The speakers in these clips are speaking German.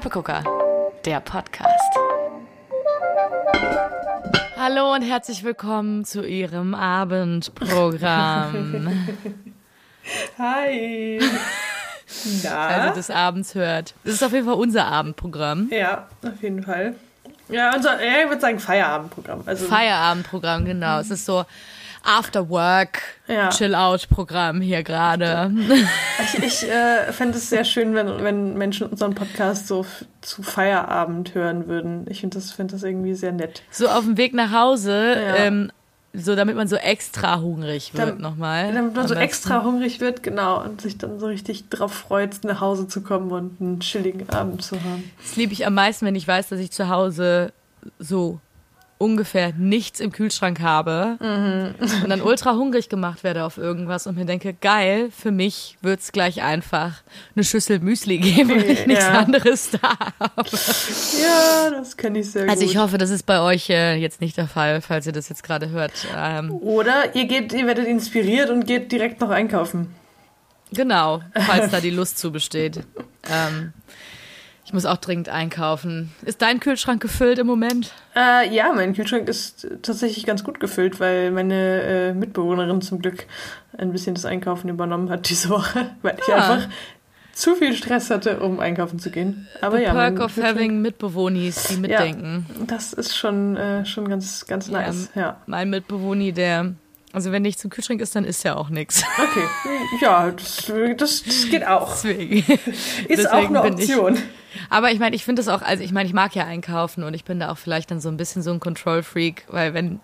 Knöppegucker, der Podcast. Hallo und herzlich willkommen zu Ihrem Abendprogramm. Hi. Na? Also des Abends hört. Das ist auf jeden Fall unser Abendprogramm. Ja, auf jeden Fall. Ja, unser, ja ich würde sagen Feierabendprogramm. Also Feierabendprogramm, genau. Es ist so After-Work, ja. Chill-Out-Programm hier gerade. Ich, ich äh, fände es sehr schön, wenn, wenn Menschen unseren Podcast so zu Feierabend hören würden. Ich finde das, find das irgendwie sehr nett. So auf dem Weg nach Hause, ja. ähm, so damit man so extra hungrig wird nochmal. Damit man so extra hungrig wird, genau, und sich dann so richtig drauf freut, nach Hause zu kommen und einen chilligen Abend zu haben. Das liebe ich am meisten, wenn ich weiß, dass ich zu Hause so ungefähr nichts im Kühlschrank habe mhm. und dann ultra hungrig gemacht werde auf irgendwas und mir denke, geil, für mich wird es gleich einfach eine Schüssel Müsli geben, weil ich nichts ja. anderes da habe. Ja, das kenne ich sehr gut. Also ich hoffe, das ist bei euch äh, jetzt nicht der Fall, falls ihr das jetzt gerade hört. Ähm, Oder ihr geht, ihr werdet inspiriert und geht direkt noch einkaufen. Genau, falls da die Lust zu besteht. Ähm, ich muss auch dringend einkaufen. Ist dein Kühlschrank gefüllt im Moment? Äh, ja, mein Kühlschrank ist tatsächlich ganz gut gefüllt, weil meine äh, Mitbewohnerin zum Glück ein bisschen das Einkaufen übernommen hat diese Woche, weil ich ah. einfach zu viel Stress hatte, um einkaufen zu gehen. Aber The ja, Perk of having Mitbewohnis, die mitdenken. Ja, das ist schon, äh, schon ganz, ganz nice. Ja, ja. Mein Mitbewohner, der also wenn nichts im Kühlschrank ist, dann ist ja auch nichts. Okay, ja, das, das, das geht auch. Deswegen. Ist Deswegen auch eine Option. Ich, aber ich meine, ich finde das auch, also ich meine, ich mag ja einkaufen und ich bin da auch vielleicht dann so ein bisschen so ein Control-Freak, weil wenn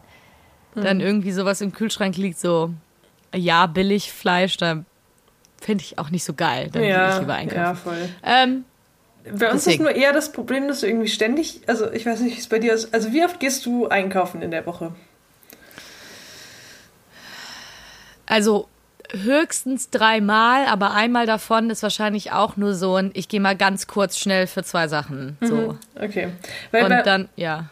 mhm. dann irgendwie sowas im Kühlschrank liegt, so ja, billig Fleisch, da finde ich auch nicht so geil. Dann ja, ich lieber einkaufen. Ja, voll. Ähm, bei uns deswegen. ist nur eher das Problem, dass du irgendwie ständig, also ich weiß nicht, wie es bei dir ist, also wie oft gehst du einkaufen in der Woche? Also höchstens dreimal, aber einmal davon ist wahrscheinlich auch nur so ein, ich gehe mal ganz kurz schnell für zwei Sachen. So. Mhm, okay. Weil Und bei, dann, ja.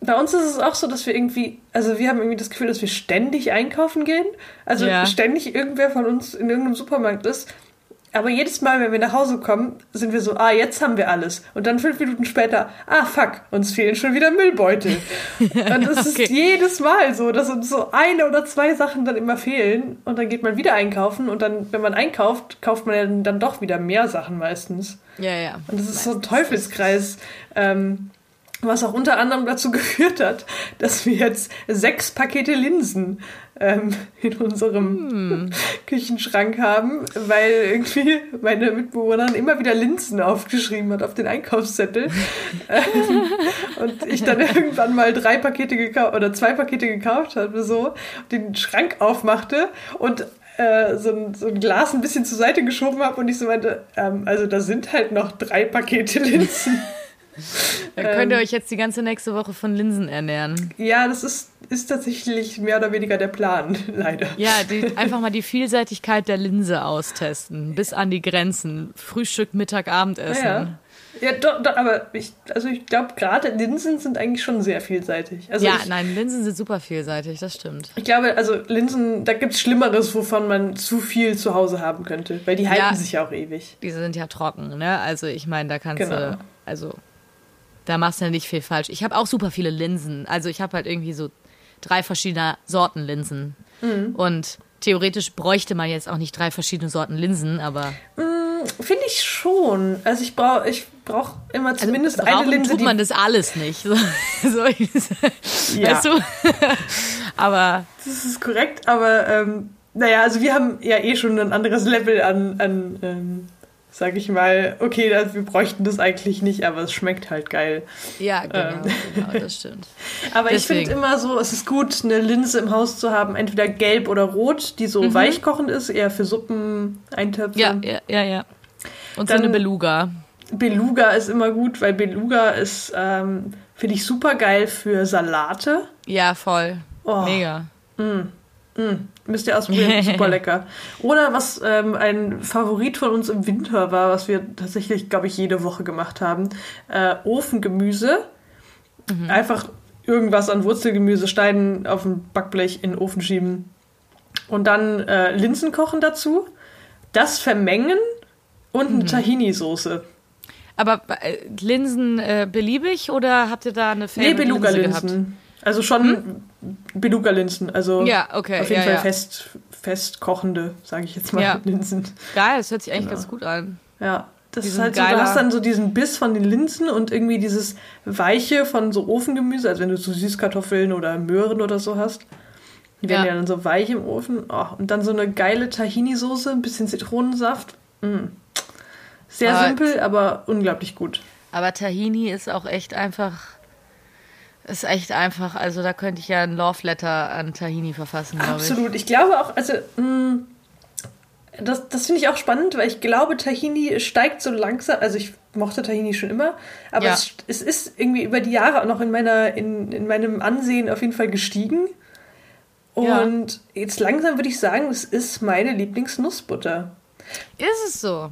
Bei uns ist es auch so, dass wir irgendwie, also wir haben irgendwie das Gefühl, dass wir ständig einkaufen gehen. Also ja. ständig irgendwer von uns in irgendeinem Supermarkt ist aber jedes Mal, wenn wir nach Hause kommen, sind wir so, ah, jetzt haben wir alles. Und dann fünf Minuten später, ah, fuck, uns fehlen schon wieder Müllbeutel. und es okay. ist jedes Mal so, dass uns so eine oder zwei Sachen dann immer fehlen. Und dann geht man wieder einkaufen. Und dann, wenn man einkauft, kauft man dann doch wieder mehr Sachen meistens. Ja, ja. Und das ist meistens so ein Teufelskreis. Ähm, was auch unter anderem dazu geführt hat, dass wir jetzt sechs Pakete Linsen ähm, in unserem hm. Küchenschrank haben, weil irgendwie meine Mitbewohnerin immer wieder Linsen aufgeschrieben hat auf den Einkaufszettel. ähm, und ich dann irgendwann mal drei Pakete gekauft oder zwei Pakete gekauft habe, so, den Schrank aufmachte und äh, so ein, so ein Glas ein bisschen zur Seite geschoben habe und ich so meinte, ähm, also da sind halt noch drei Pakete Linsen. Dann könnt ihr ähm, euch jetzt die ganze nächste Woche von Linsen ernähren. Ja, das ist, ist tatsächlich mehr oder weniger der Plan, leider. Ja, die, einfach mal die Vielseitigkeit der Linse austesten, bis an die Grenzen. Frühstück, Mittag, Abendessen. Ja, ja. doch, doch, aber ich, also ich glaube, gerade Linsen sind eigentlich schon sehr vielseitig. Also ja, ich, nein, Linsen sind super vielseitig, das stimmt. Ich glaube, also Linsen, da gibt es Schlimmeres, wovon man zu viel zu Hause haben könnte, weil die halten ja, sich ja auch ewig. Diese sind ja trocken, ne? Also ich meine, da kannst genau. du, also da machst du ja nicht viel falsch. Ich habe auch super viele Linsen. Also ich habe halt irgendwie so drei verschiedene Sorten Linsen. Mhm. Und theoretisch bräuchte man jetzt auch nicht drei verschiedene Sorten Linsen, aber. Mhm, Finde ich schon. Also ich brauche ich brauch immer also zumindest also eine Linse. tut man das alles nicht. So, so, ja. Weißt du? aber. Das ist korrekt, aber ähm, naja, also wir haben ja eh schon ein anderes Level an, an ähm, sage ich mal, okay, wir bräuchten das eigentlich nicht, aber es schmeckt halt geil. Ja, genau, ähm. genau das stimmt. aber Deswegen. ich finde immer so, es ist gut, eine Linse im Haus zu haben, entweder gelb oder rot, die so mhm. weichkochend ist, eher für Suppen, Eintöpfe. Ja, ja, ja, ja. Und Dann, so eine Beluga. Beluga ist immer gut, weil Beluga ist, ähm, finde ich, super geil für Salate. Ja, voll. Oh. Mega. Mm. Mm, müsst ihr ausprobieren, super lecker. Oder was ähm, ein Favorit von uns im Winter war, was wir tatsächlich, glaube ich, jede Woche gemacht haben, äh, Ofengemüse. Mhm. Einfach irgendwas an Wurzelgemüse schneiden, auf ein Backblech in den Ofen schieben und dann äh, Linsen kochen dazu, das vermengen und eine mhm. Tahini-Soße. Aber äh, Linsen äh, beliebig oder habt ihr da eine Nee, Linse gehabt? Beluga-Linsen. Also schon Beluga-Linsen. Also Ja, okay, auf jeden ja, Fall ja. fest, fest kochende, sage ich jetzt mal, Ja. Linsen. Geil, das hört sich eigentlich Genau. ganz gut an. Ja, das Die ist halt so, du hast dann so diesen Biss von den Linsen und irgendwie dieses Weiche von so Ofengemüse, also wenn du so Süßkartoffeln oder Möhren oder so hast. Die werden Ja. ja dann so weich im Ofen. Oh, und dann so eine geile Tahini-Soße, ein bisschen Zitronensaft. Mm. Sehr Aber- simpel, aber unglaublich gut. Aber Tahini ist auch echt einfach. Ist echt einfach. Also da könnte ich ja ein Love Letter an Tahini verfassen, glaube ich. Absolut. Ich glaube auch, also mh, das, das finde ich auch spannend, weil ich glaube, Tahini steigt so langsam. Also ich mochte Tahini schon immer, aber Ja. es, es ist irgendwie über die Jahre auch noch in meiner in, in meinem Ansehen auf jeden Fall gestiegen. Ja. Und jetzt langsam würde ich sagen, es ist meine Lieblingsnussbutter. Ist es so?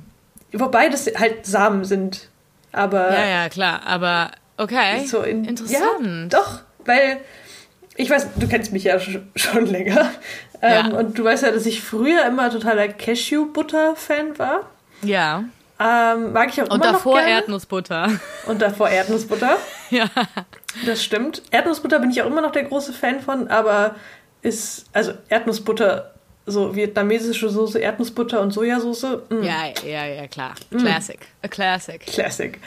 Wobei das halt Samen sind. Aber Ja, ja, klar. Aber okay. so in, Interessant. Ja, doch, weil ich weiß, du kennst mich ja sch- schon länger. Ähm, Ja. Und du weißt ja, dass ich früher immer totaler Cashew-Butter-Fan war. Ja. Ähm, mag ich auch Und immer davor noch gerne. Erdnussbutter. Und davor Erdnussbutter. ja. Das stimmt. Erdnussbutter bin ich auch immer noch der große Fan von, aber ist, also Erdnussbutter, so vietnamesische Soße, Erdnussbutter und Sojasauce, mm, Ja, ja, ja, klar. Classic. A classic. Classic.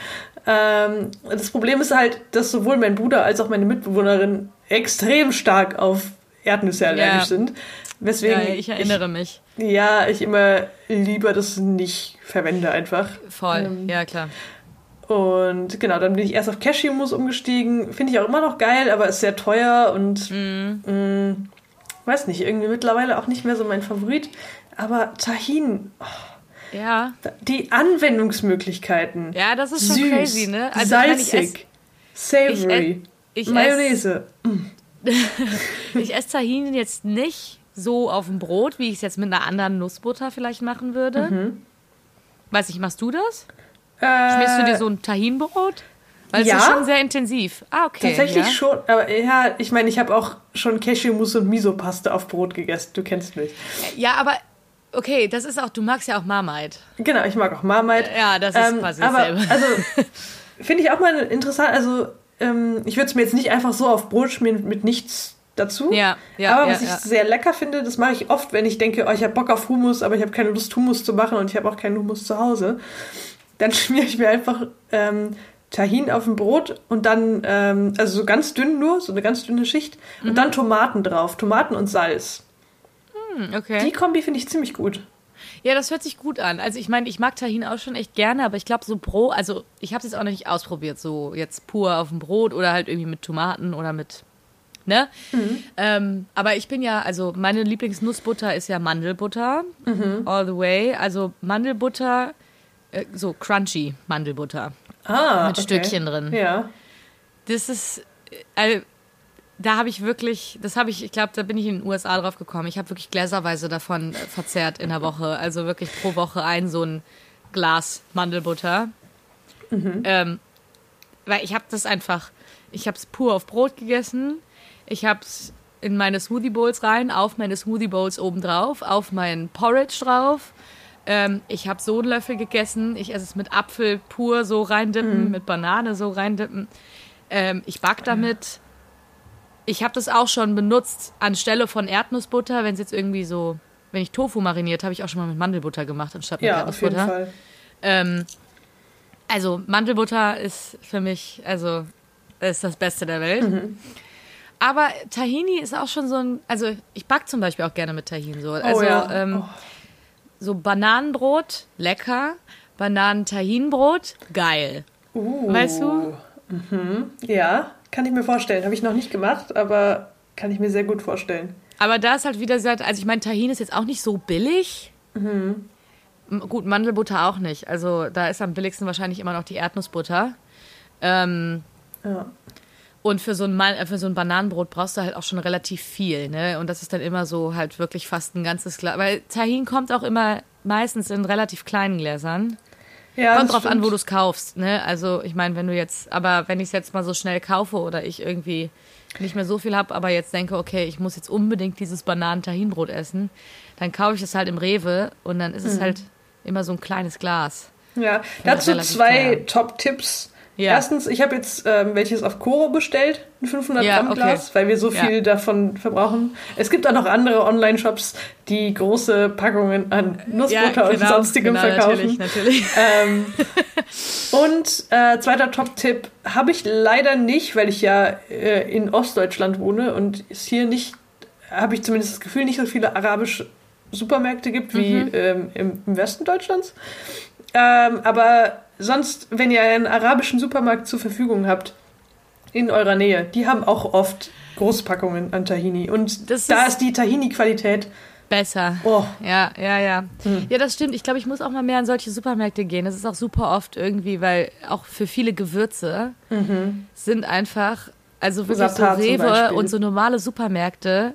Ähm, das Problem ist halt, dass sowohl mein Bruder als auch meine Mitbewohnerin extrem stark auf Erdnüsse allergisch Ja. sind. Weswegen Ja, ich erinnere mich. Ich, ja, ich immer lieber das nicht verwende einfach. Voll. Ähm, ja, klar. Und genau, dann bin ich erst auf Cashewmus umgestiegen. Finde ich auch immer noch geil, aber ist sehr teuer und Mhm. mh, weiß nicht, irgendwie mittlerweile auch nicht mehr so mein Favorit. Aber Tahin, oh, Ja. die Anwendungsmöglichkeiten. Ja, das ist schon Süß, crazy, ne? ich meine, ich salzig, savory, Ich esse Mayonnaise. ich ess Tahini jetzt nicht so auf dem Brot, wie ich es jetzt mit einer anderen Nussbutter vielleicht machen würde. Mhm. Weiß ich, machst du das? Äh, Schmierst du dir so ein Tahinbrot? Weil ja. es ist schon sehr intensiv. Ah, okay. Tatsächlich ja. schon, aber ja, ich meine, ich habe auch schon Cashewmus und Miso-Paste auf Brot gegessen. Du kennst mich. Ja, aber okay, das ist auch, du magst ja auch Marmite. Genau, ich mag auch Marmite. Ja, das ist quasi aber, dasselbe. Also, finde ich auch mal interessant. Also, ähm, ich würde es mir jetzt nicht einfach so auf Brot schmieren mit nichts dazu. Ja, ja, aber ja, was ich ja. sehr lecker finde, das mache ich oft, wenn ich denke, oh, ich habe Bock auf Hummus, aber ich habe keine Lust, Hummus zu machen und ich habe auch keinen Hummus zu Hause. Dann schmiere ich mir einfach ähm, Tahin auf ein Brot und dann, ähm, also so ganz dünn nur, so eine ganz dünne Schicht Mhm. und dann Tomaten drauf, Tomaten und Salz. Hm, okay. Die Kombi finde ich ziemlich gut. Ja, das hört sich gut an. Also ich meine, ich mag Tahin auch schon echt gerne, aber ich glaube so Brot, also ich habe es jetzt auch noch nicht ausprobiert, so jetzt pur auf dem Brot oder halt irgendwie mit Tomaten oder mit, ne? Ähm, aber ich bin ja, also meine Lieblingsnussbutter ist ja Mandelbutter, all the way. Also Mandelbutter, äh, so crunchy Mandelbutter. Ah, Mit Stückchen drin. Ja. Das ist, äh, da habe ich wirklich, das habe ich, ich glaube, da bin ich in den USA drauf gekommen. Ich habe wirklich gläserweise davon äh, verzehrt in der Woche. Also wirklich pro Woche ein so ein Glas Mandelbutter. Ähm, weil ich habe das einfach, ich habe es pur auf Brot gegessen. Ich habe es in meine Smoothie Bowls rein, auf meine Smoothie Bowls obendrauf, auf meinen Porridge drauf. Ähm, ich habe so einen Löffel gegessen. Ich esse es mit Apfel pur so reindippen, mit Banane so reindippen. Ähm, ich back damit. Ich habe das auch schon benutzt anstelle von Erdnussbutter, wenn es jetzt irgendwie so, wenn ich Tofu mariniert, habe ich auch schon mal mit Mandelbutter gemacht anstatt mit Ja, auf jeden Erdnussbutter. Fall. Ähm, also Mandelbutter ist für mich, also ist das Beste der Welt. Mhm. Aber Tahini ist auch schon so ein, also ich back zum Beispiel auch gerne mit Tahin so. Also oh ja. ähm, oh. so Bananenbrot, lecker. Bananen-Tahinbrot, geil. Uh. weißt du? Mhm. Ja, kann ich mir vorstellen. Habe ich noch nicht gemacht, aber kann ich mir sehr gut vorstellen. Aber da ist halt wieder gesagt, also ich meine, Tahin ist jetzt auch nicht so billig. M- Gut, Mandelbutter auch nicht. Also da ist am billigsten wahrscheinlich immer noch die Erdnussbutter. Ähm, Ja. Und für so, ein äh, für so ein Bananenbrot brauchst du halt auch schon relativ viel, ne? Und das ist dann immer so halt wirklich fast ein ganzes Glas. Weil Tahin kommt auch immer meistens in relativ kleinen Gläsern. Ja kommt drauf an, stimmt. wo du es kaufst, ne? Also ich meine, wenn du jetzt, aber wenn ich es jetzt mal so schnell kaufe oder ich irgendwie nicht mehr so viel habe, aber jetzt denke, okay, ich muss jetzt unbedingt dieses Bananen-Tahinbrot essen, dann kaufe ich es halt im Rewe und dann ist es Mhm. halt immer so ein kleines Glas. Ja, dazu zwei Top-Tipps. Ja. Erstens, ich habe jetzt ähm, welches auf Koro bestellt, ein 500 ja, Gramm Glas, okay. weil wir so viel ja. davon verbrauchen. Es gibt auch noch andere Online-Shops, die große Packungen an Nussbutter genau, und sonstigem genau, verkaufen. Natürlich, natürlich. Ähm, und äh, zweiter Top-Tipp habe ich leider nicht, weil ich ja äh, in Ostdeutschland wohne und es hier nicht, habe ich zumindest das Gefühl, nicht so viele arabische Supermärkte gibt wie mhm. ähm, im, im, Westen Deutschlands. Ähm, aber sonst, wenn ihr einen arabischen Supermarkt zur Verfügung habt, in eurer Nähe, die haben auch oft Großpackungen an Tahini. Und das da ist, ist die Tahini-Qualität besser. Oh. Ja, ja, ja. Hm. Ja, das stimmt. Ich glaube, ich muss auch mal mehr in solche Supermärkte gehen. Das ist auch super oft irgendwie, weil auch für viele Gewürze mhm. sind einfach, also wirklich so Rewe und so normale Supermärkte,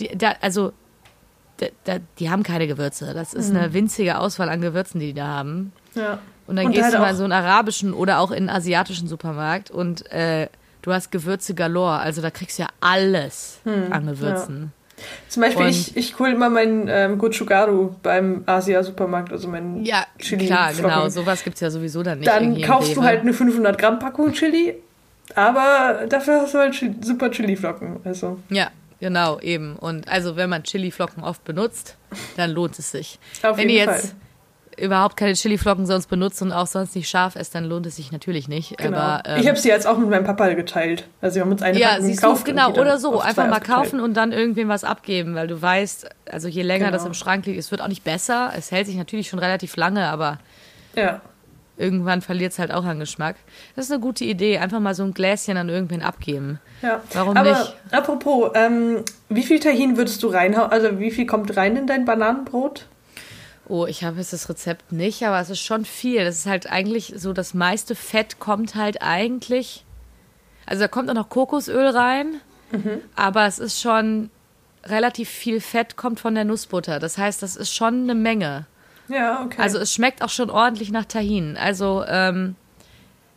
die, da, also da, da, die haben keine Gewürze. Das ist mhm. eine winzige Auswahl an Gewürzen, die die da haben. Ja. Und dann und gehst halt du mal in so einen arabischen oder auch in einen asiatischen Supermarkt und äh, du hast Gewürze galore. Also da kriegst du ja alles hm, an Gewürzen. Ja. Zum Beispiel, und ich, ich hole immer meinen ähm, Gochugaru beim Asia-Supermarkt, also meinen ja, Chili. Ja, klar, genau. Sowas gibt es ja sowieso dann nicht. Dann kaufst du halt eine 500 Gramm Packung Chili, aber dafür hast du halt super Chili-Flocken. Also. Ja, genau, eben. Und also, wenn man Chili-Flocken oft benutzt, dann lohnt es sich. Auf wenn jeden ihr jetzt Fall überhaupt keine Chiliflocken sonst benutzt und auch sonst nicht scharf ist, dann lohnt es sich natürlich nicht. Genau. Aber, ähm, ich habe sie jetzt auch mit meinem Papa geteilt. Also wir haben uns eine ja, Packung gekauft. genau, oder so. Einfach mal kaufen und dann irgendwem was abgeben, weil du weißt, also je länger genau. das im Schrank liegt, es wird auch nicht besser. Es hält sich natürlich schon relativ lange, aber ja. irgendwann verliert es halt auch an Geschmack. Das ist eine gute Idee. Einfach mal so ein Gläschen an irgendwen abgeben. Ja. Warum aber nicht? Apropos, ähm, wie viel Tahin würdest du reinhauen? Also wie viel kommt rein in dein Bananenbrot? Oh, ich habe jetzt das Rezept nicht, aber es ist schon viel. Das ist halt eigentlich so, das meiste Fett kommt halt eigentlich. Also da kommt auch noch Kokosöl rein, mhm. aber es ist schon relativ viel Fett kommt von der Nussbutter. Das heißt, das ist schon eine Menge. Ja, okay. Also es schmeckt auch schon ordentlich nach Tahin. Also ähm,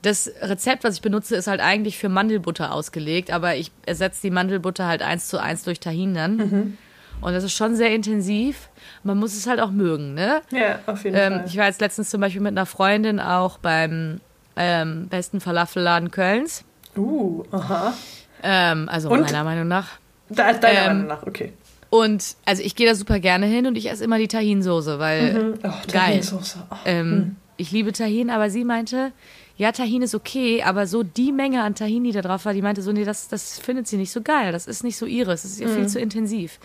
das Rezept, was ich benutze, ist halt eigentlich für Mandelbutter ausgelegt, aber ich ersetze die Mandelbutter halt eins zu eins durch Tahin dann. Mhm. Und das ist schon sehr intensiv. Man muss es halt auch mögen, ne? Ja, auf jeden ähm, Fall. Ich war jetzt letztens zum Beispiel mit einer Freundin auch beim ähm, besten Falafelladen Kölns. Uh, aha. Ähm, also und? meiner Meinung nach. Da, deiner ähm, Meinung nach, okay. Und also ich gehe da super gerne hin und ich esse immer die Tahinsoße, weil mhm. oh, geil. Oh. Ähm, mhm. Ich liebe Tahin, aber sie meinte, ja, Tahin ist okay, aber so die Menge an Tahin, die da drauf war, die meinte so, nee, das, das findet sie nicht so geil. Das ist nicht so ihres. Das ist ihr mhm. viel zu intensiv.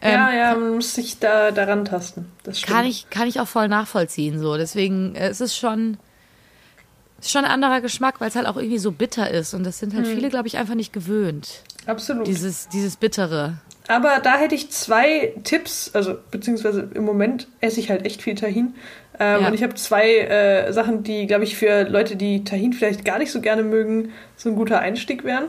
Ja, ähm, ja, man muss sich da daran tasten. Das stimmt. Kann ich, kann ich auch voll nachvollziehen. So. Deswegen äh, es ist schon, ist schon ein anderer Geschmack, weil es halt auch irgendwie so bitter ist. Und das sind halt hm. viele, glaube ich, einfach nicht gewöhnt. Absolut. Dieses, dieses Bittere. Aber da hätte ich zwei Tipps, also beziehungsweise im Moment esse ich halt echt viel Tahin. Ähm, ja. Und ich habe zwei äh, Sachen, die, glaube ich, für Leute, die Tahin vielleicht gar nicht so gerne mögen, so ein guter Einstieg wären.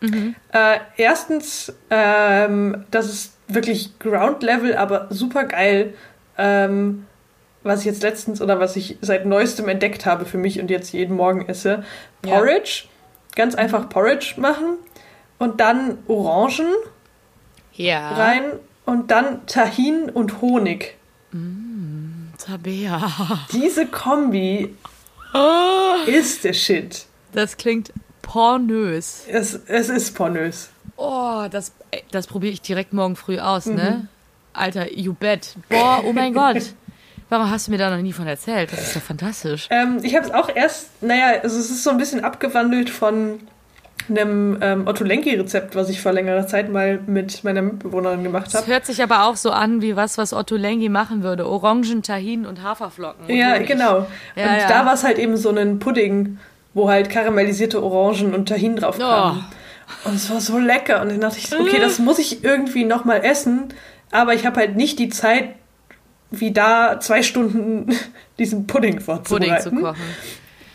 Mhm. Äh, erstens, ähm, das ist wirklich Ground Level, aber super geil. Ähm, was ich jetzt letztens oder was ich seit neuestem entdeckt habe für mich und jetzt jeden Morgen esse. Porridge. Ja. Ganz einfach Porridge machen. Und dann Orangen ja. rein. Und dann Tahin und Honig. Mm, Tabea. Diese Kombi oh. ist der Shit. Das klingt pornös. Es, es ist pornös. Oh, das, das probiere ich direkt morgen früh aus, ne? mhm. ne? Alter, you bet. Boah, oh mein Gott. Warum hast du mir da noch nie von erzählt? Das ist doch fantastisch. Ähm, ich habe es auch erst, naja, also es ist so ein bisschen abgewandelt von einem ähm, Otto Lenki-Rezept, was ich vor längerer Zeit mal mit meiner Mitbewohnerin gemacht habe. Das hört sich aber auch so an wie was, was Otto Lenki machen würde. Orangen, Tahin und Haferflocken. Und ja, Honig. genau. Ja, und ja. da war es halt eben so ein Pudding, wo halt karamellisierte Orangen und Tahin drauf kamen. Oh. Und es war so lecker. Und dann dachte ich, okay, das muss ich irgendwie nochmal essen. Aber ich habe halt nicht die Zeit, wie da zwei Stunden diesen Pudding vorzubereiten. Pudding zu kochen.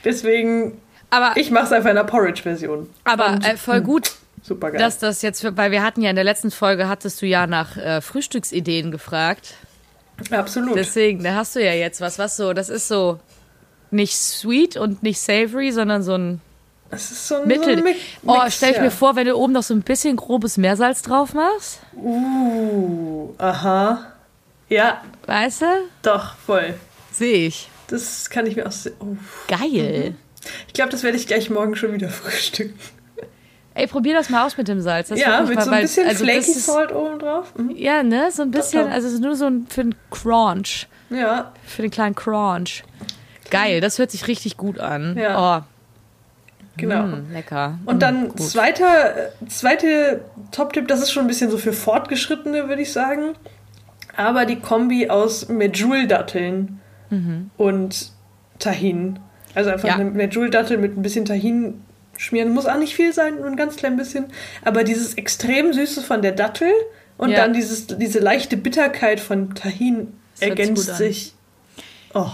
Deswegen, aber, ich mache es einfach in der Porridge-Version. Aber äh, voll gut. Super geil. Dass das jetzt, weil wir hatten ja in der letzten Folge, hattest du ja nach äh, Frühstücksideen gefragt. Absolut. Deswegen, da hast du ja jetzt was, was so, das ist so nicht sweet und nicht savory, sondern so ein es ist so ein, Mittel. So ein Mix, oh, stell ich ja. mir vor, wenn du oben noch so ein bisschen grobes Meersalz drauf machst. Uh, aha. Ja. Weißt du? Doch, voll. Sehe ich. Das kann ich mir auch sehr. Oh. Geil. Ich glaube, das werde ich gleich morgen schon wieder frühstücken. Ey, probier das mal aus mit dem Salz. Das ja, mit mal- so ein weil- bisschen also Flaky ist- Salt oben drauf. Mhm. Ja, ne? So ein bisschen, also es ist nur so ein, für den Crunch. Ja, Für den kleinen Crunch. Geil, das hört sich richtig gut an. Ja. Oh, genau. mm, lecker. Und Mm, dann gut. zweiter, zweite Top-Tipp, das ist schon ein bisschen so für Fortgeschrittene, würde ich sagen. Aber die Kombi aus Medjool-Datteln und Tahin. Also einfach Ja. eine Medjool-Dattel mit ein bisschen Tahin schmieren. Muss auch nicht viel sein, nur ein ganz klein bisschen. Aber dieses extrem Süße von der Dattel und Ja. dann dieses, diese leichte Bitterkeit von Tahin Das ergänzt sich. Oh.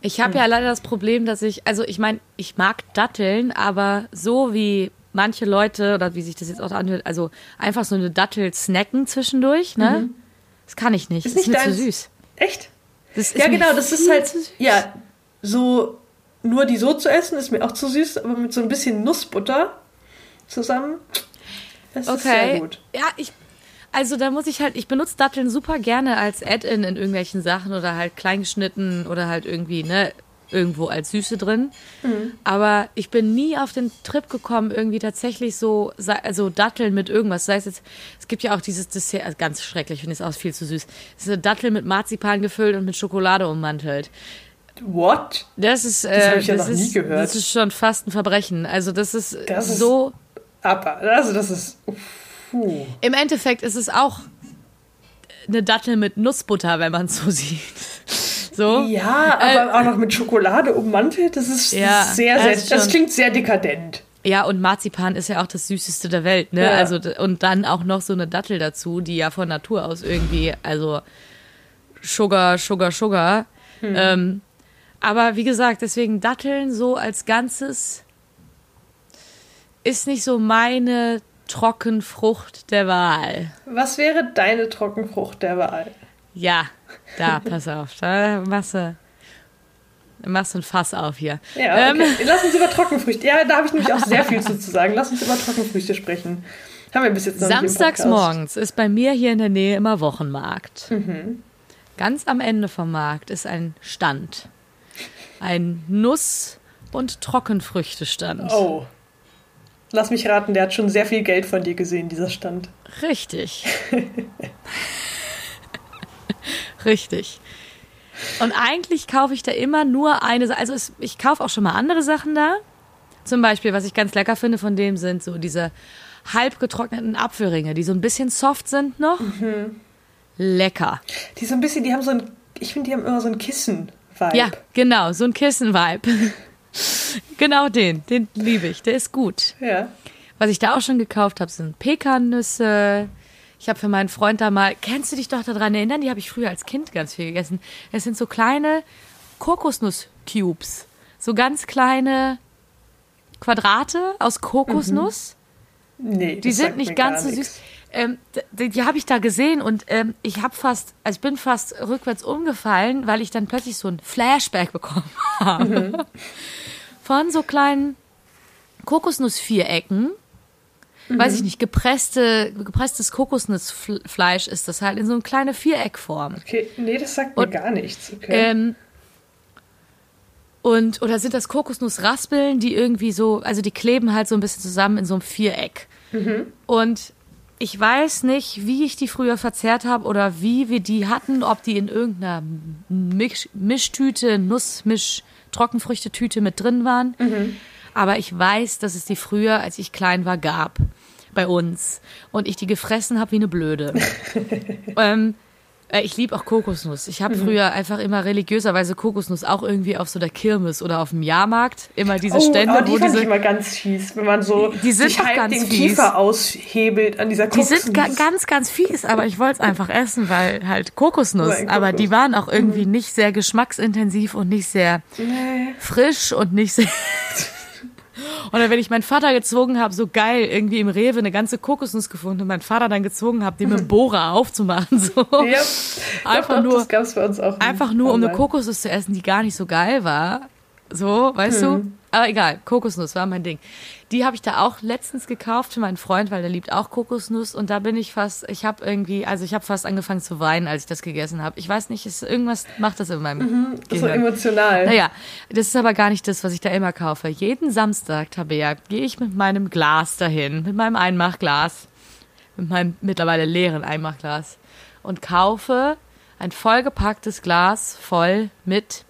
Ich habe ja leider das Problem, dass ich, also ich meine, ich mag Datteln, aber so wie manche Leute, oder wie sich das jetzt auch anhört, also einfach so eine Dattel snacken zwischendurch, ne? Das kann ich nicht. Ist das ist nicht mir zu deins. süß. Echt? Das ist Ja, genau, das ist halt, zu süß. ja, so, nur die so zu essen, ist mir auch zu süß, aber mit so ein bisschen Nussbutter zusammen, das ist sehr Okay. gut. Ja, ich. Also da muss ich halt, ich benutze Datteln super gerne als Add-in in irgendwelchen Sachen oder halt kleingeschnitten oder halt irgendwie, ne, irgendwo als Süße drin. Mhm. Aber ich bin nie auf den Trip gekommen, irgendwie tatsächlich so, also Datteln mit irgendwas. Sei es jetzt, es gibt ja auch dieses Dessert, also ganz schrecklich, finde ich es auch viel zu süß. Es ist eine Dattel mit Marzipan gefüllt und mit Schokolade ummantelt. What? Das ist, äh, hab ich ja das noch nie ist, gehört. das ist schon fast ein Verbrechen. Also das ist, Das ist- so. Aber, also das ist, puh. Im Endeffekt ist es auch eine Dattel mit Nussbutter, wenn man es so sieht. So? Ja, aber auch noch mit Schokolade ummantelt, das ist Äh, Ja, sehr, das sehr, das schon- klingt sehr dekadent. Ja, und Marzipan ist ja auch das Süßeste der Welt, ne? Ja. Also, und dann auch noch so eine Dattel dazu, die ja von Natur aus irgendwie, also Sugar, Sugar, Sugar. Hm. Ähm, aber wie gesagt, deswegen Datteln so als Ganzes ist nicht so meine Trockenfrucht der Wahl. Was wäre deine Trockenfrucht der Wahl? Ja, da, pass auf, da machst du, machst du ein Fass auf hier. Ja, Ähm, okay. Lass uns über Trockenfrüchte. Ja, da habe ich nämlich auch sehr viel zu, sagen. Lass uns über Trockenfrüchte sprechen. Haben wir bis jetzt noch Samstags morgens ist bei mir hier in der Nähe immer Wochenmarkt. Mhm. Ganz am Ende vom Markt ist ein Stand. Ein Nuss- und Trockenfrüchtestand. Oh. Lass mich raten, der hat schon sehr viel Geld von dir gesehen, dieser Stand. Richtig. Richtig. Und eigentlich kaufe ich da immer nur eine. Also es, ich kaufe auch schon mal andere Sachen da. Zum Beispiel, was ich ganz lecker finde von dem, sind so diese halb getrockneten Apfelringe, die so ein bisschen soft sind noch. Lecker. Die so ein bisschen, die haben so ein, ich finde, die haben immer so ein Kissen-Vibe. Ja, genau, so ein Kissen-Vibe. genau den, den liebe ich, der ist gut. Ja. Was ich da auch schon gekauft habe, sind Pekannüsse. Ich habe für meinen Freund da mal, kennst du dich doch daran erinnern? Die habe ich früher als Kind ganz viel gegessen. Es sind so kleine Kokosnuss-Cubes. So ganz kleine Quadrate aus Kokosnuss. Nee, Die sind nicht ganz so nix. Ähm, die die habe ich da gesehen und ähm, ich habe fast, also ich bin fast rückwärts umgefallen, weil ich dann plötzlich so ein Flashback bekommen habe. Mhm. Von so kleinen Kokosnussvierecken. Mhm. Weiß ich nicht, gepresste, gepresstes Kokosnussfleisch ist das halt in so eine kleine Viereckform. Okay, nee, das sagt mir Und- gar nichts. Okay. Ähm, und, oder sind das Kokosnussraspeln, die irgendwie so, also die kleben halt so ein bisschen zusammen in so einem Viereck. Und ich weiß nicht, wie ich die früher verzehrt habe oder wie wir die hatten, ob die in irgendeiner Misch Mischtüte, Nussmisch, Trockenfrüchtetüte mit drin waren. Aber ich weiß, dass es die früher, als ich klein war, gab. Bei uns. Und ich die gefressen habe wie eine Blöde. ähm, äh, ich liebe auch Kokosnuss. Ich habe früher einfach immer religiöserweise Kokosnuss auch irgendwie auf so der Kirmes oder auf dem Jahrmarkt. Immer diese oh, Stände, aber die wo fand diese. ich immer ganz fies, wenn man so Die sind sich halb ganz den fies. Kiefer aushebelt an dieser Die Kokosnuss. sind ga ganz, ganz fies, aber ich wollte es einfach essen, weil halt Kokosnuss. Weil Aber die waren auch irgendwie nicht sehr geschmacksintensiv und nicht sehr Nee. frisch und nicht sehr. Oder wenn ich meinen Vater gezwungen habe, so geil, irgendwie im Rewe eine ganze Kokosnuss gefunden und meinen Vater dann gezwungen habe, die mit dem Bohrer aufzumachen. So. Ja, Einfach doch, nur- Das gab's bei uns auch. Einfach nur, um eine. Kokosnuss zu essen, die gar nicht so geil war. So, weißt du? Aber egal, Kokosnuss war mein Ding. Die habe ich da auch letztens gekauft für meinen Freund, weil der liebt auch Kokosnuss. Und da bin ich fast, ich habe irgendwie, also ich habe fast angefangen zu weinen, als ich das gegessen habe. Ich weiß nicht, ist, irgendwas macht das in meinem mhm, So emotional. Naja, das ist aber gar nicht das, was ich da immer kaufe. Jeden Samstag, Tabea, gehe ich mit meinem Glas dahin, mit meinem Einmachglas, mit meinem mittlerweile leeren Einmachglas und kaufe ein vollgepacktes Glas voll mit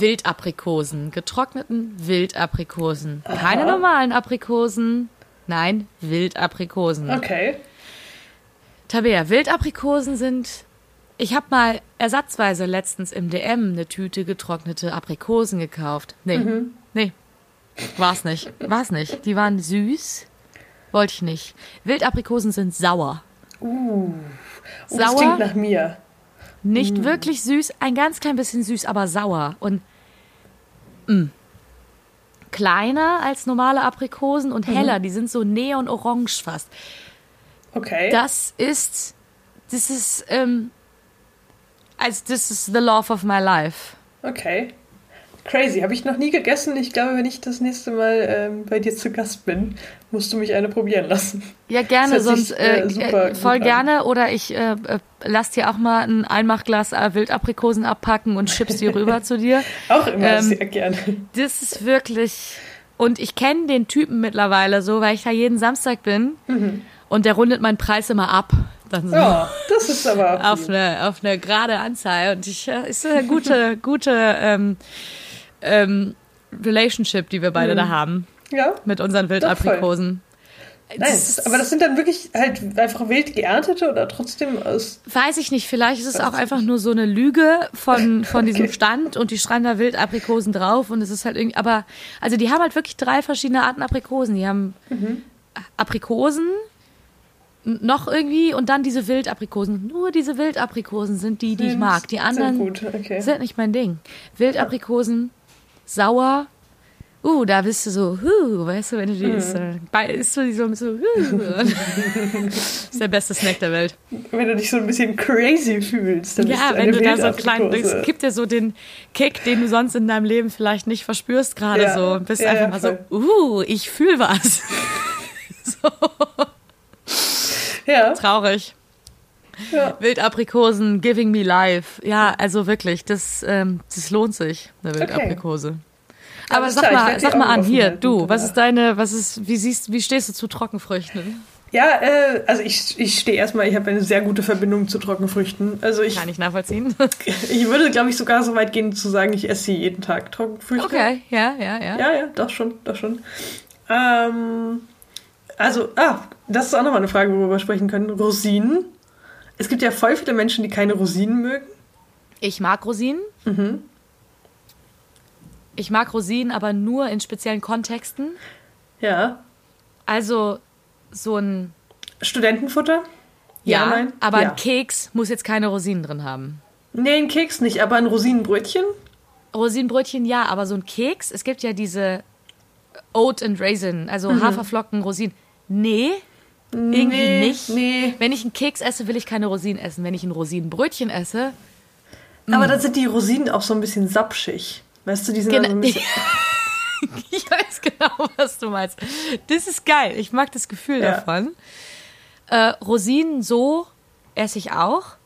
Wildaprikosen, getrockneten Wildaprikosen. Aha. Keine normalen Aprikosen, nein, Wildaprikosen. Okay. Tabea, Wildaprikosen sind. Ich habe mal ersatzweise letztens im DM eine Tüte getrocknete Aprikosen gekauft. Nee, mhm. nee, war's nicht, war's nicht. Die waren süß, wollte ich nicht. Wildaprikosen sind sauer. Uh, oh, sauer. Das klingt nach mir. Nicht mm. wirklich süß, ein ganz klein bisschen süß, aber sauer. Und. Mm, kleiner als normale Aprikosen und mhm. heller. Mhm. Die sind so neon-orange fast. Okay. Das ist, das ist, ähm, als this is the love of my life. Okay. Crazy, habe ich noch nie gegessen. Ich glaube, wenn ich das nächste Mal ähm, bei dir zu Gast bin, musst du mich eine probieren lassen. Ja, gerne, sonst sich, äh, äh, äh voll gerne. An. Oder ich äh, äh, lass dir auch mal ein Einmachglas äh, Wildaprikosen abpacken und chips die rüber zu dir. Auch immer ähm, sehr gerne. Das ist wirklich. Und ich kenne den Typen mittlerweile so, weil ich da jeden Samstag bin. Mhm. Und der rundet meinen Preis immer ab. Dann so ja, das ist aber auf eine, auf eine gerade Anzahl. Und ich ist eine gute, gute ähm, ähm, Relationship, die wir beide mhm. da haben. Ja. Mit unseren Wildaprikosen. Nice. Aber das sind dann wirklich halt einfach wild geerntete oder trotzdem aus. Weiß ich nicht. Vielleicht ist es auch einfach nur so eine Lüge von, von okay. diesem Stand und die schreiben da Wildaprikosen drauf und es ist halt irgendwie. Aber, also die haben halt wirklich drei verschiedene Arten Aprikosen. Die haben mhm. Aprikosen, noch irgendwie und dann diese Wildaprikosen. Nur diese Wildaprikosen sind die, die ich mag. Die anderen sind, okay. sind nicht mein Ding. Wildaprikosen sauer. Uh, da bist du so, huh, weißt du, wenn du die mhm. isst, dann isst du die so, so huh. ist der beste Snack der Welt. Wenn du dich so ein bisschen crazy fühlst, dann Ja, du wenn du da so klein, es gibt dir so den Kick, den du sonst in deinem Leben vielleicht nicht verspürst gerade ja. so. Bist ja, einfach ja, mal so, uh, ich fühl was. so. Ja. Traurig. Ja. Wildaprikosen, Giving Me Life. Ja, also wirklich, das, ähm, das lohnt sich, eine Wildaprikose. Okay. Aber sag mal, sag mal an, hier, du, was ist deine, was ist, wie siehst, wie stehst du zu Trockenfrüchten? Ja, äh, also ich, ich stehe erstmal, ich habe eine sehr gute Verbindung zu Trockenfrüchten. Also ich, Kann ich nachvollziehen. ich würde, glaube ich, sogar so weit gehen zu sagen, ich esse jeden Tag Trockenfrüchte. Okay, ja, ja, ja. Ja, ja, doch schon, doch schon. Ähm, also, ah, das ist auch nochmal eine Frage, worüber wir sprechen können. Rosinen. Es gibt ja voll viele Menschen, die keine Rosinen mögen. Ich mag Rosinen. Mhm. Ich mag Rosinen, aber nur in speziellen Kontexten. Ja. Also so ein Studentenfutter? Ja, nein? aber ja. ein Keks muss jetzt keine Rosinen drin haben. Nee, ein Keks nicht, aber ein Rosinenbrötchen? Rosinenbrötchen ja, aber so ein Keks, es gibt ja diese Oat and Raisin, also mhm. Haferflocken, Rosinen. Nee, irgendwie nee, nicht. Nee. Wenn ich einen Keks esse, will ich keine Rosinen essen. Wenn ich ein Rosinenbrötchen esse. Aber mm. dann sind die Rosinen auch so ein bisschen sapschig. Weißt du, die sind Gen so ein bisschen. ich weiß genau, was du meinst. Das ist geil. Ich mag das Gefühl ja. davon. Äh, Rosinen so esse ich auch.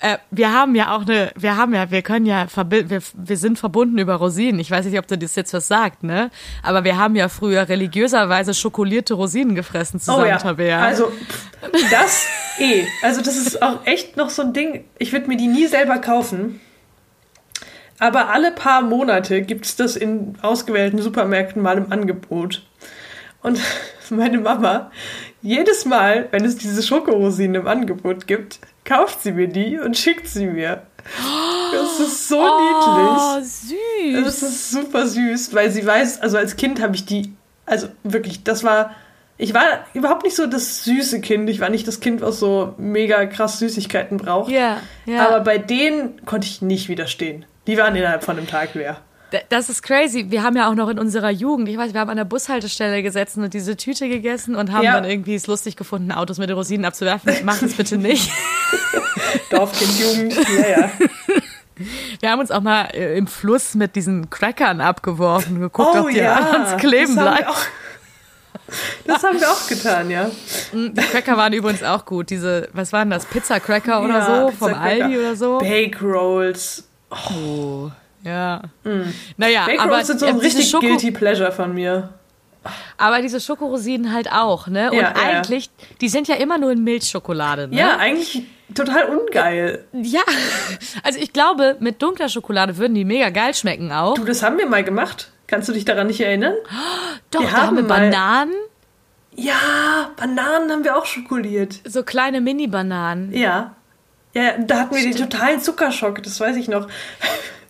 Äh, wir haben ja auch eine, wir haben ja, wir können ja, wir, wir sind verbunden über Rosinen. Ich weiß nicht, ob du das jetzt was sagt, ne? Aber wir haben ja früher religiöserweise schokolierte Rosinen gefressen zusammen, oh ja. Tabea. Also das eh. Also das ist auch echt noch so ein Ding. Ich würde mir die nie selber kaufen. Aber alle paar Monate gibt es das in ausgewählten Supermärkten mal im Angebot. Und meine Mama, jedes Mal, wenn es diese Schokorosinen im Angebot gibt, kauft sie mir die und schickt sie mir. Das ist so oh, niedlich. süß. Das ist super süß, weil sie weiß, also als Kind habe ich die, also wirklich, das war, ich war überhaupt nicht so das süße Kind. Ich war nicht das Kind, was so mega krass Süßigkeiten braucht. Ja, ja. Aber bei denen konnte ich nicht widerstehen. Die waren innerhalb von einem Tag leer. Das ist crazy. Wir haben ja auch noch in unserer Jugend, ich weiß, wir haben an der Bushaltestelle gesessen und diese Tüte gegessen und haben ja. dann irgendwie es lustig gefunden, Autos mit Rosinen abzuwerfen. Mach das bitte nicht. Dorfkind, Jugend, ja, ja. Wir haben uns auch mal äh, im Fluss mit diesen Crackern abgeworfen, geguckt, Oh ob die ja, ans Kleben das auch, das haben wir auch getan, ja. Die Cracker waren übrigens auch gut. Diese, was waren das? Pizza Cracker oder ja, so? Pizza Vom Cracker. Aldi oder so? Bake Rolls. Oh, ja. Naja, Bake aber, sind so ein richtig Schoko, guilty pleasure von mir. aber diese Schokorosinen halt auch, ne? Und Ja, ja, ja. eigentlich, die sind ja immer nur in Milchschokolade, ne? Ja, eigentlich total ungeil. Ja, also ich glaube, mit dunkler Schokolade würden die mega geil schmecken auch. Du, das haben wir mal gemacht. Kannst du dich daran nicht erinnern? Doch, wir da haben wir haben mal- Bananen, Ja, Bananen haben wir auch schokoliert. so kleine Mini-Bananen. Ja. Ja, da hatten wir den totalen Zuckerschock, das weiß ich noch.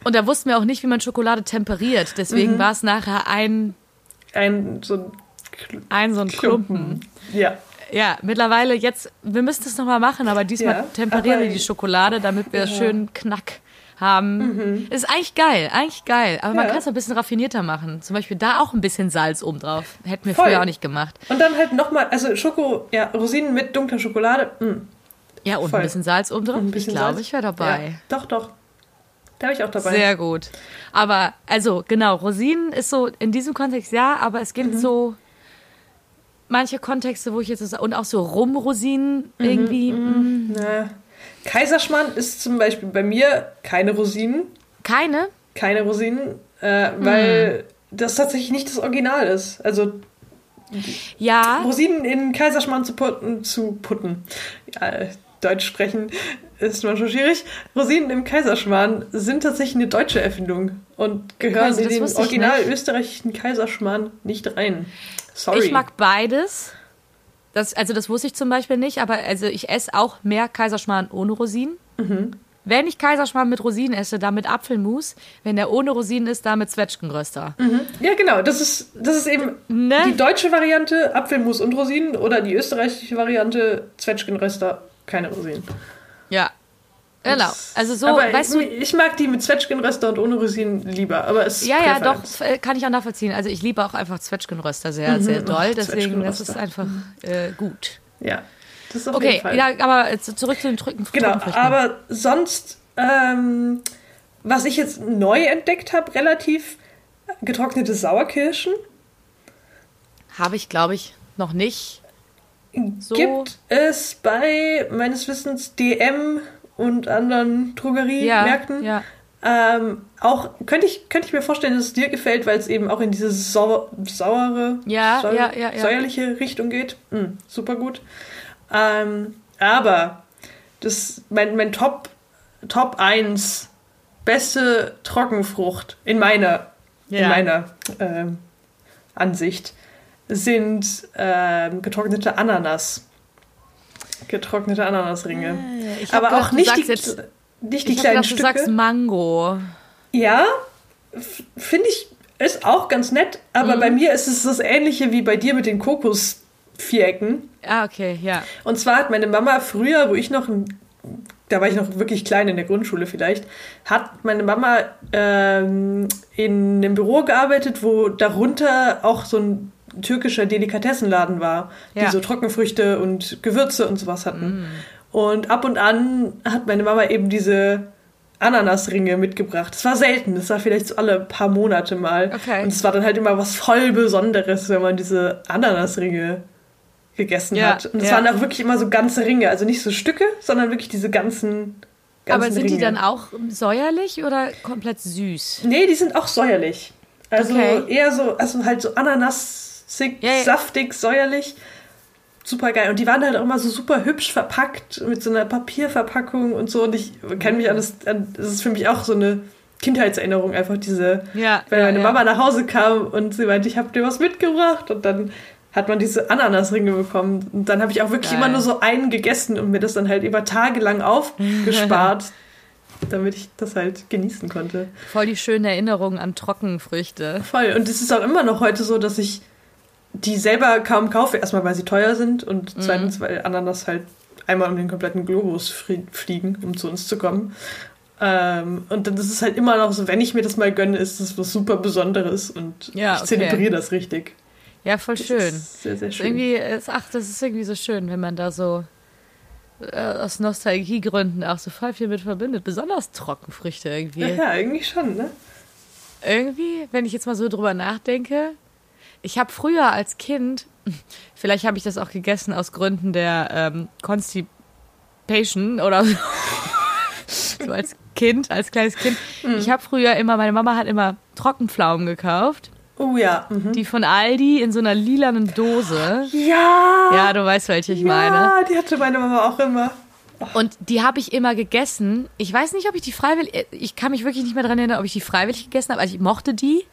Und da wussten wir auch nicht, wie man Schokolade temperiert. Deswegen Mhm. war es nachher ein, Ein so ein Kl- ein so ein Klumpen. Ja. Ja, mittlerweile jetzt, wir müssen es nochmal machen, aber diesmal Ja, temperieren wir die Schokolade, damit wir schön Knack haben. Ist eigentlich geil, eigentlich geil. Aber man Mhm. Ja. kann es ein bisschen raffinierter machen. Zum Beispiel da auch ein bisschen Salz oben drauf. Hätten wir Voll. früher auch nicht gemacht. Und dann halt nochmal, also Schoko, ja, Rosinen mit dunkler Schokolade. mm, Ja, und Voll. ein bisschen Salz oben drauf. ein Ich bisschen glaube, ich wäre dabei. Ja, doch, doch. Da bin ich auch dabei. Sehr gut. Aber, also, genau, Rosinen ist so, in diesem Kontext ja, aber es Mhm. gibt so manche Kontexte, wo ich jetzt, so- und auch so Rumrosinen Mhm, irgendwie, mm, Na, Kaiserschmarrn ist zum Beispiel bei mir keine Rosinen. keine. Keine Rosinen, äh, weil das tatsächlich nicht das Original ist. Also Ja, Rosinen in Kaiserschmarrn zu putten, zu putten. Ja, äh, Deutsch sprechen ist manchmal schwierig. Rosinen im Kaiserschmarrn sind tatsächlich eine deutsche Erfindung und gehören Also, in den original nicht. österreichischen Kaiserschmarrn nicht rein. Sorry. ich mag beides. Das, also, das wusste ich zum Beispiel nicht, aber also ich esse auch mehr Kaiserschmarrn ohne Rosinen. Mhm. Wenn ich Kaiserschmarrn mit Rosinen esse, dann mit Apfelmus. Wenn der ohne Rosinen ist, dann mit Zwetschgenröster. Ja, genau. Das ist, das ist eben Ne? die deutsche Variante Apfelmus und Rosinen oder die österreichische Variante Zwetschgenröster, keine Rosinen. Ja. Genau. Also so, aber weißt du, ich, ich mag die mit Zwetschgenröster und ohne Rosinen lieber, aber es Ja, ja, doch, äh, kann ich auch nachvollziehen. Also ich liebe auch einfach Zwetschgenröster sehr, sehr doll. Deswegen, das ist einfach äh, gut. Ja, das ist auf Okay, jeden Fall. ja, aber zu- zurück zu den Drücken. Genau, aber sonst, ähm, was ich jetzt neu entdeckt habe, relativ getrocknete Sauerkirschen. Habe ich, glaube ich, noch nicht. So. Gibt es bei meines Wissens DM und anderen Drogeriemärkten. Ja, Ähm, auch könnte ich, könnte ich mir vorstellen, dass es dir gefällt, weil es eben auch in diese sau sauere, Ja, ja, ja, ja. säuerliche Richtung geht. Mm, super gut. Ähm, aber das, mein, mein Top, Top 1 beste Trockenfrucht in meiner, in Ja. meiner ähm, Ansicht sind ähm, getrocknete Ananas. Getrocknete Ananasringe. Äh, Ich hab aber gedacht, auch du nicht die, jetzt- nicht die kleinen gedacht, du Stücke. sagst Mango. Ja, finde ich, ist auch ganz nett, aber Mhm. bei mir ist es das ähnliche wie bei dir mit den Kokosvierecken. Ah, okay, ja. Und zwar hat meine Mama früher, wo ich noch, da war ich noch wirklich klein in der Grundschule vielleicht, hat meine Mama ähm, in einem Büro gearbeitet, wo darunter auch so ein türkischer Delikatessenladen war, Ja. die so Trockenfrüchte und Gewürze und sowas hatten. Und ab und an hat meine Mama eben diese Ananasringe mitgebracht. Das war selten, das war vielleicht so alle paar Monate mal. Okay. Und es war dann halt immer was voll Besonderes, wenn man diese Ananasringe gegessen Ja, hat. Und es ja. waren auch wirklich immer so ganze Ringe, also nicht so Stücke, sondern wirklich diese ganzen, ganzen Aber sind Ringe. die dann auch säuerlich oder komplett süß? Nee, die sind auch säuerlich. Also Okay. eher so, also halt so ananassig, Ja, ja. saftig, säuerlich. Super geil. Und die waren halt auch immer so super hübsch verpackt mit so einer Papierverpackung und so. Und ich kenne mich an das, an, das ist für mich auch so eine Kindheitserinnerung, einfach diese, Ja, wenn meine. Mama nach Hause kam und sie meinte, ich habe dir was mitgebracht und dann hat man diese Ananasringe bekommen. Und dann habe ich auch wirklich Geil. immer nur so einen gegessen und mir das dann halt über Tage lang aufgespart, damit ich das halt genießen konnte. Voll die schönen Erinnerungen an Trockenfrüchte. Voll. Und es ist auch immer noch heute so, dass ich die selber kaum kaufe. Erstmal, weil sie teuer sind und Mhm. zweitens, weil Ananas halt einmal um den kompletten Globus fliegen, um zu uns zu kommen. Ähm, und dann ist es halt immer noch so, wenn ich mir das mal gönne, ist es was super Besonderes und Ja, ich okay. zelebriere das richtig. Ja, voll Das schön. ist sehr, sehr schön. irgendwie, ist, ach, das ist irgendwie so schön, wenn man da so äh, aus Nostalgiegründen auch so voll viel mit verbindet. Besonders Trockenfrüchte irgendwie. Ja, irgendwie schon, ne? Irgendwie, wenn ich jetzt mal so drüber nachdenke, ich habe früher als Kind, vielleicht habe ich das auch gegessen aus Gründen der ähm, Constipation oder so, so als Kind, als kleines Kind. Ich habe früher immer, meine Mama hat immer Trockenpflaumen gekauft, Oh ja. Mhm. die von Aldi in so einer lilanen Dose. Ja! Ja, du weißt, welche ich meine. Ja, die hatte meine Mama auch immer. Und die habe ich immer gegessen. Ich weiß nicht, ob ich die freiwillig, ich kann mich wirklich nicht mehr daran erinnern, ob ich die freiwillig gegessen habe. Also ich mochte die,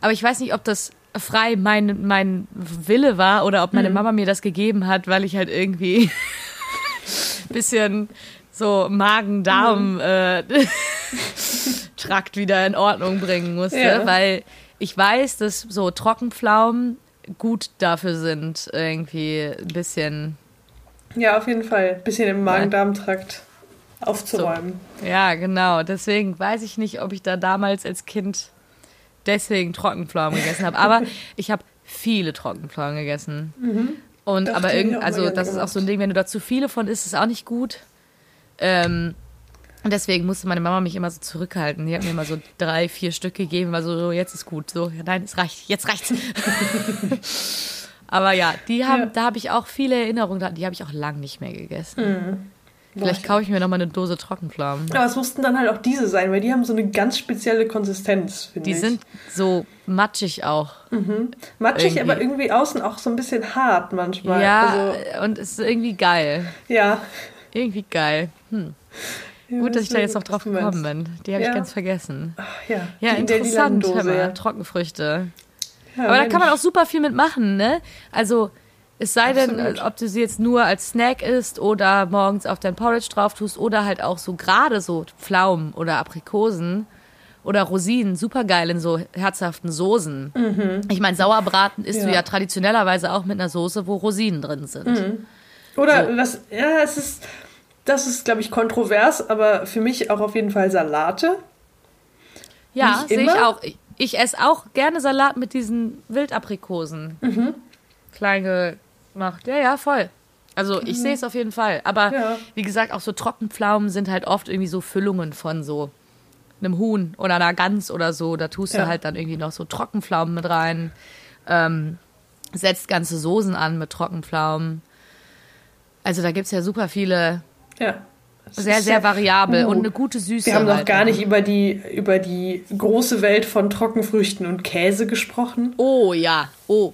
aber ich weiß nicht, ob das frei mein, mein Wille war oder ob meine Mama mir das gegeben hat, weil ich halt irgendwie bisschen so Magen-Darm äh, Trakt wieder in Ordnung bringen musste, Ja. weil ich weiß, dass so Trockenpflaumen gut dafür sind, irgendwie ein bisschen Ja, auf jeden Fall. Bisschen im Magen-Darm-Trakt aufzuräumen. Ja, genau. Deswegen weiß ich nicht, ob ich da damals als Kind deswegen Trockenpflaumen gegessen habe. Aber ich habe viele Trockenpflaumen gegessen. Und Doch, aber irgend, also das ist auch so ein. Ding, wenn du da zu viele von isst, ist auch nicht gut. Ähm, und deswegen musste meine Mama mich immer so zurückhalten. Die hat mir immer so drei, vier Stück gegeben, war so, so jetzt ist gut. So, ja, nein, es reicht, jetzt reicht's. Aber ja, die haben, Ja. da habe ich auch viele Erinnerungen. Die habe ich auch lang nicht mehr gegessen. Mhm. Vielleicht kaufe ich mir noch mal eine Dose Trockenpflaumen. Aber es mussten dann halt auch diese sein, weil die haben so eine ganz spezielle Konsistenz, finde Die ich. sind so matschig auch. matschig, irgendwie. aber irgendwie außen auch so ein bisschen hart manchmal. ja, Also, und es ist irgendwie geil. ja. Irgendwie geil. Hm. Gut, dass ich da jetzt noch drauf gekommen bin. Die habe Ja. ich ganz vergessen. Ach, ja, Ja, die interessant. hör mal, ja. Trockenfrüchte. Ja, Aber da Mensch. kann man auch super viel mitmachen, ne? Also, es sei denn, Absolut. äh, ob du sie jetzt nur als Snack isst oder morgens auf dein Porridge drauf tust oder halt auch so gerade so Pflaumen oder Aprikosen oder Rosinen, super geil in so herzhaften Soßen. Ich meine, Sauerbraten isst du Mhm. Ja. ja traditionellerweise auch mit einer Soße, wo Rosinen drin sind. Mhm. Oder So. was, ja, es ist, das ist, glaube ich, kontrovers, aber für mich auch auf jeden Fall Salate. Ja, sehe ich auch. Ich, ich esse auch gerne Salat mit diesen Wildaprikosen. Mhm. Klein gemacht. Ja, ja, voll. Also ich sehe es auf jeden Fall. Aber Mhm. Ja. wie gesagt, auch so Trockenpflaumen sind halt oft irgendwie so Füllungen von so einem Huhn oder einer Gans oder so. Da tust Ja. du halt dann irgendwie noch so Trockenpflaumen mit rein. Ähm, setzt ganze Soßen an mit Trockenpflaumen. Also da gibt es ja super viele, Ja. Sehr, sehr variabel Uh. und eine gute Süße. Wir haben noch halt. gar nicht über die, über die große Welt von Trockenfrüchten und Käse gesprochen. Oh ja, oh,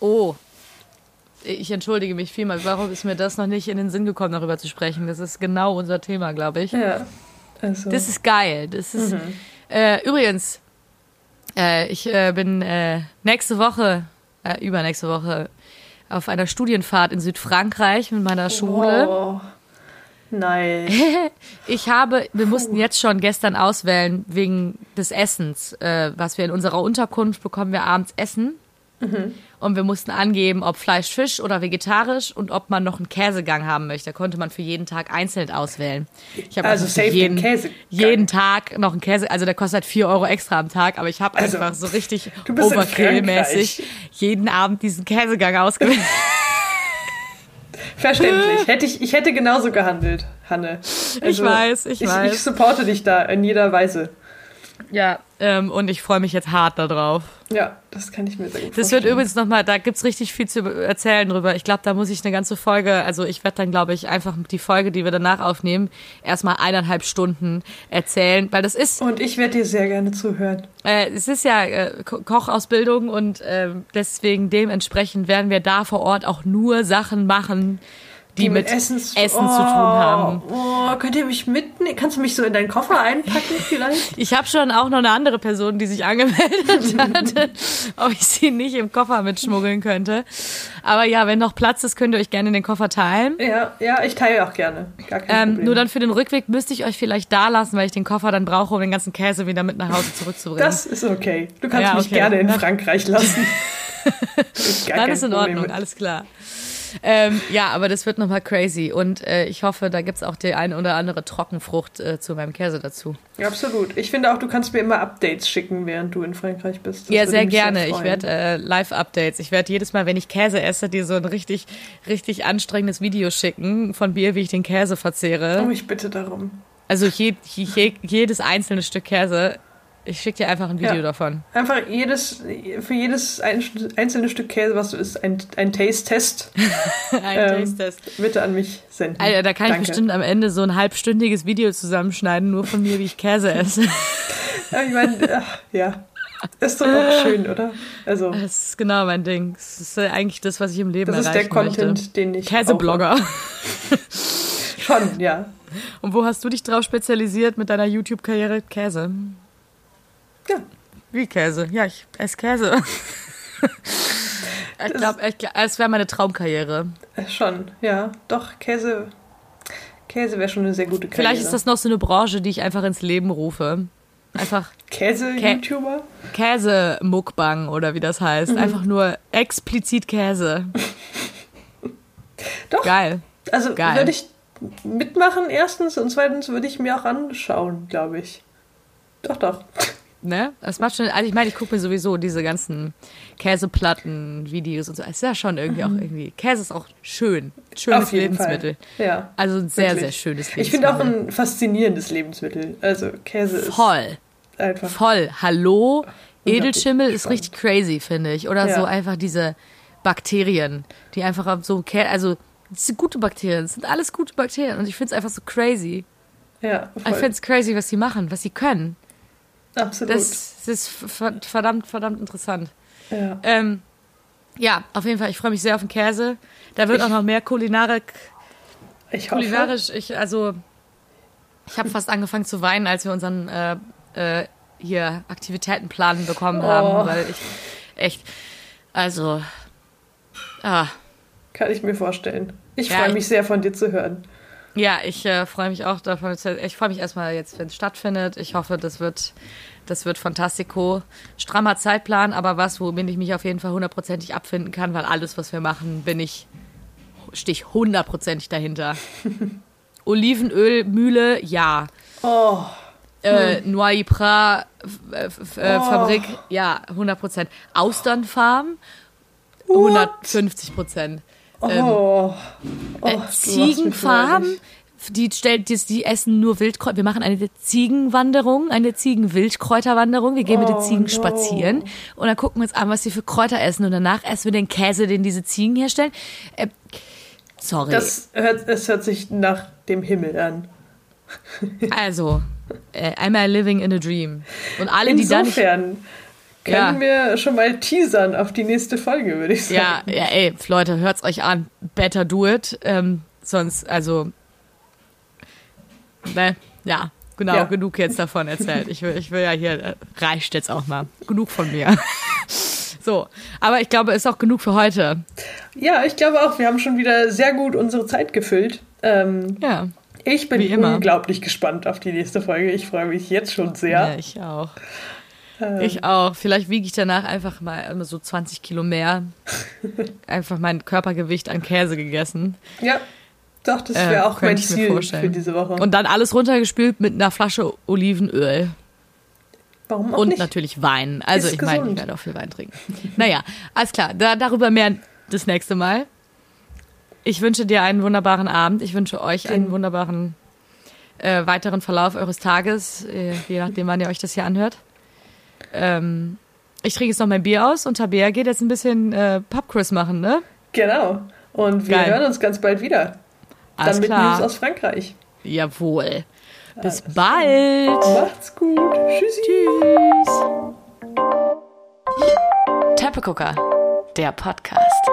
oh. Ich entschuldige mich vielmal. Warum ist mir das noch nicht in den Sinn gekommen, darüber zu sprechen? Das ist genau unser Thema, glaube ich. Ja. Also, Das ist geil. Das ist äh, übrigens. Äh, ich äh, bin äh, nächste Woche, äh, übernächste Woche auf einer Studienfahrt in Südfrankreich mit meiner Schule. Oh, nein. Ich habe, wir mussten jetzt schon gestern auswählen wegen des Essens, äh, was wir in unserer Unterkunft bekommen wir abends Essen. Und wir mussten angeben, ob Fleisch, Fisch oder vegetarisch und ob man noch einen Käsegang haben möchte. Da konnte man für jeden Tag einzeln auswählen. Ich habe Also safe jeden, den Käsegang. jeden Tag noch einen Käse, also der kostet halt 4 Euro extra am Tag, aber ich habe Also, einfach so richtig Frankreich. jeden Abend diesen Käsegang ausgewählt. Verständlich. Hätte ich, ich hätte genauso gehandelt, Hanne. Also, weiß, ich weiß. Ich supporte dich da in jeder Weise. ja, ähm, und ich freue mich jetzt hart darauf. Ja, das kann ich mir sehr gut Das wird vorstellen. übrigens nochmal, da gibt's richtig viel zu erzählen drüber. Ich glaube, da muss ich eine ganze Folge, also ich werde dann, glaube ich, einfach die Folge, die wir danach aufnehmen, erstmal eineinhalb Stunden erzählen, weil das ist, Und ich werde dir sehr gerne zuhören. äh, es ist ja äh, Ko- Kochausbildung und äh, deswegen dementsprechend werden wir da vor Ort auch nur Sachen machen, die, mit, Essens- Essen oh, zu tun haben. Oh, könnt ihr mich mitnehmen? Kannst du mich so in deinen Koffer einpacken vielleicht? Ich habe schon auch noch eine andere Person, die sich angemeldet hatte, ob ich sie nicht im Koffer mitschmuggeln könnte. Aber ja, wenn noch Platz ist, könnt ihr euch gerne in den Koffer teilen. ja, ja, ich teile auch gerne. Gar kein Ähm, Problem. nur dann für den Rückweg müsste ich euch vielleicht da lassen, weil ich den Koffer dann brauche, um den ganzen Käse wieder mit nach Hause zurückzubringen. das ist okay. Du kannst Ja, mich okay. gerne in Frankreich lassen. dann ist in Ordnung, mit. alles klar. Ähm, ja, aber das wird nochmal crazy. Und äh, ich hoffe, da gibt es auch die eine oder andere Trockenfrucht äh, zu meinem Käse dazu. Ja, absolut. Ich finde auch, du kannst mir immer Updates schicken, während du in Frankreich bist. Das ja, sehr gerne. Sehr ich werde äh, Live-Updates. Ich werde jedes Mal, wenn ich Käse esse, dir so ein richtig, richtig anstrengendes Video schicken von mir, wie ich den Käse verzehre. Oh, ich bitte darum. Also je, je, jedes einzelne Stück Käse ich schicke dir einfach ein Video ja. davon. Einfach jedes, für jedes einzelne Stück Käse, was du isst, ein, ein Taste-Test. ein ähm, Taste-Test. Bitte an mich senden. Alter, da kann Danke. ich bestimmt am Ende so ein halbstündiges Video zusammenschneiden, nur von mir, wie ich Käse esse. ja, ich meine, ja. Ist doch auch schön, oder? Also, das ist genau mein Ding. Das ist eigentlich das, was ich im Leben Das ist der Content, möchte. den ich. Käseblogger. Schon, ja. Und wo hast du dich drauf spezialisiert mit deiner YouTube-Karriere? Käse. Ja. Wie Käse? Ja, ich esse Käse. ich glaube, es wäre meine Traumkarriere. Schon, ja. Doch, Käse. Käse wäre schon eine sehr gute Karriere. Vielleicht ist das noch so eine Branche, die ich einfach ins Leben rufe. Einfach. Käse-YouTuber? Käse-Muckbang oder wie das heißt. Mhm. Einfach nur explizit Käse. Doch. Geil. Also würde ich mitmachen, erstens, und zweitens würde ich mir auch anschauen, glaube ich. Doch, doch. Ne? Das macht schon, also ich meine, ich gucke mir sowieso diese ganzen Käseplatten-Videos und so. Es ist ja schon irgendwie mhm. auch irgendwie. Käse ist auch schön. Schönes Lebensmittel. Fall. Ja. Also ein sehr, Wirklich. sehr schönes Lebensmittel. Ich finde auch ein faszinierendes Lebensmittel. Also Käse ist. Voll. Einfach. Voll. Hallo. Edelschimmel ist richtig crazy, finde ich. Oder ja. so einfach diese Bakterien, die einfach so, also, das sind gute Bakterien, das sind alles gute Bakterien. Und ich finde es einfach so crazy. Ja. Voll. Ich finde es crazy, was sie machen, was sie können. Absolut. Das, das ist verdammt, verdammt interessant. Ja. Ähm, ja, auf jeden Fall. Ich freue mich sehr auf den Käse. Da wird ich, auch noch mehr Kulinarik. Ich hoffe. Kulinarisch. Ich, also, ich habe fast angefangen zu weinen, als wir unseren äh, äh, hier Aktivitätenplan bekommen haben, oh. weil ich echt, also, ah. Kann ich mir vorstellen. Ich ja, freue mich sehr, von dir zu hören. Ja, ich äh, freue mich auch davon. Ich freue mich erstmal jetzt, wenn es stattfindet. Ich hoffe, das wird, das wird fantastico. Strammer Zeitplan, aber was, womit ich mich auf jeden Fall hundertprozentig abfinden kann, weil alles, was wir machen, bin ich, stich hundertprozentig dahinter. Olivenölmühle, ja. Oh. Äh, Noy Pra äh, oh. Fabrik, ja, 100 Prozent. Austernfarm, 150 Ähm, oh. oh äh, Ziegenfarm, die, stellt, die, die essen nur Wildkräuter. Wir machen eine Ziegenwanderung, eine Ziegenwildkräuterwanderung. Wir gehen oh, mit den oh, Ziegen no. spazieren und dann gucken wir uns an, was sie für Kräuter essen. Und danach essen wir den Käse, den diese Ziegen herstellen. Äh, sorry. Das hört, es hört sich nach dem Himmel an. also, äh, einmal living in a dream. Und alle, Insofern, die da nicht können ja. wir schon mal teasern auf die nächste Folge, würde ich sagen. Ja, ja, ey, Leute, hört's euch an. Better do it. Ähm, sonst, also, ne, ja, genau, ja. genug jetzt davon erzählt. Ich will, ich will ja hier, äh, reicht jetzt auch mal. Genug von mir. so, aber ich glaube, ist auch genug für heute. Ja, ich glaube auch, wir haben schon wieder sehr gut unsere Zeit gefüllt. Ähm, ja. Ich bin unglaublich gespannt auf die nächste Folge. Ich freue mich jetzt schon sehr. Ja, ich auch. Ähm. Ich auch. Vielleicht wiege ich danach einfach mal so 20 Kilo mehr. einfach mein Körpergewicht an Käse gegessen. Ja. Doch, das wäre äh, auch mein Ziel für diese Woche. Und dann alles runtergespült mit einer Flasche Olivenöl. Warum auch Und nicht? natürlich Wein. Also Ist ich meine, ich werde auch viel Wein trinken. naja, alles klar. Da, darüber mehr das nächste Mal. Ich wünsche dir einen wunderbaren Abend. Ich wünsche euch Den. einen wunderbaren äh, weiteren Verlauf eures Tages, äh, je nachdem, wann ihr euch das hier anhört. Ähm, ich trinke jetzt noch mein Bier aus und Tabea geht jetzt ein bisschen äh, Pubquiz machen, ne? Genau. Und wir Geil. hören uns ganz bald wieder. Alles Dann mit klar. News aus Frankreich. Jawohl. Bis Alles bald. Macht's gut. Tschüssi. Tschüss. Teppegucker, der Podcast.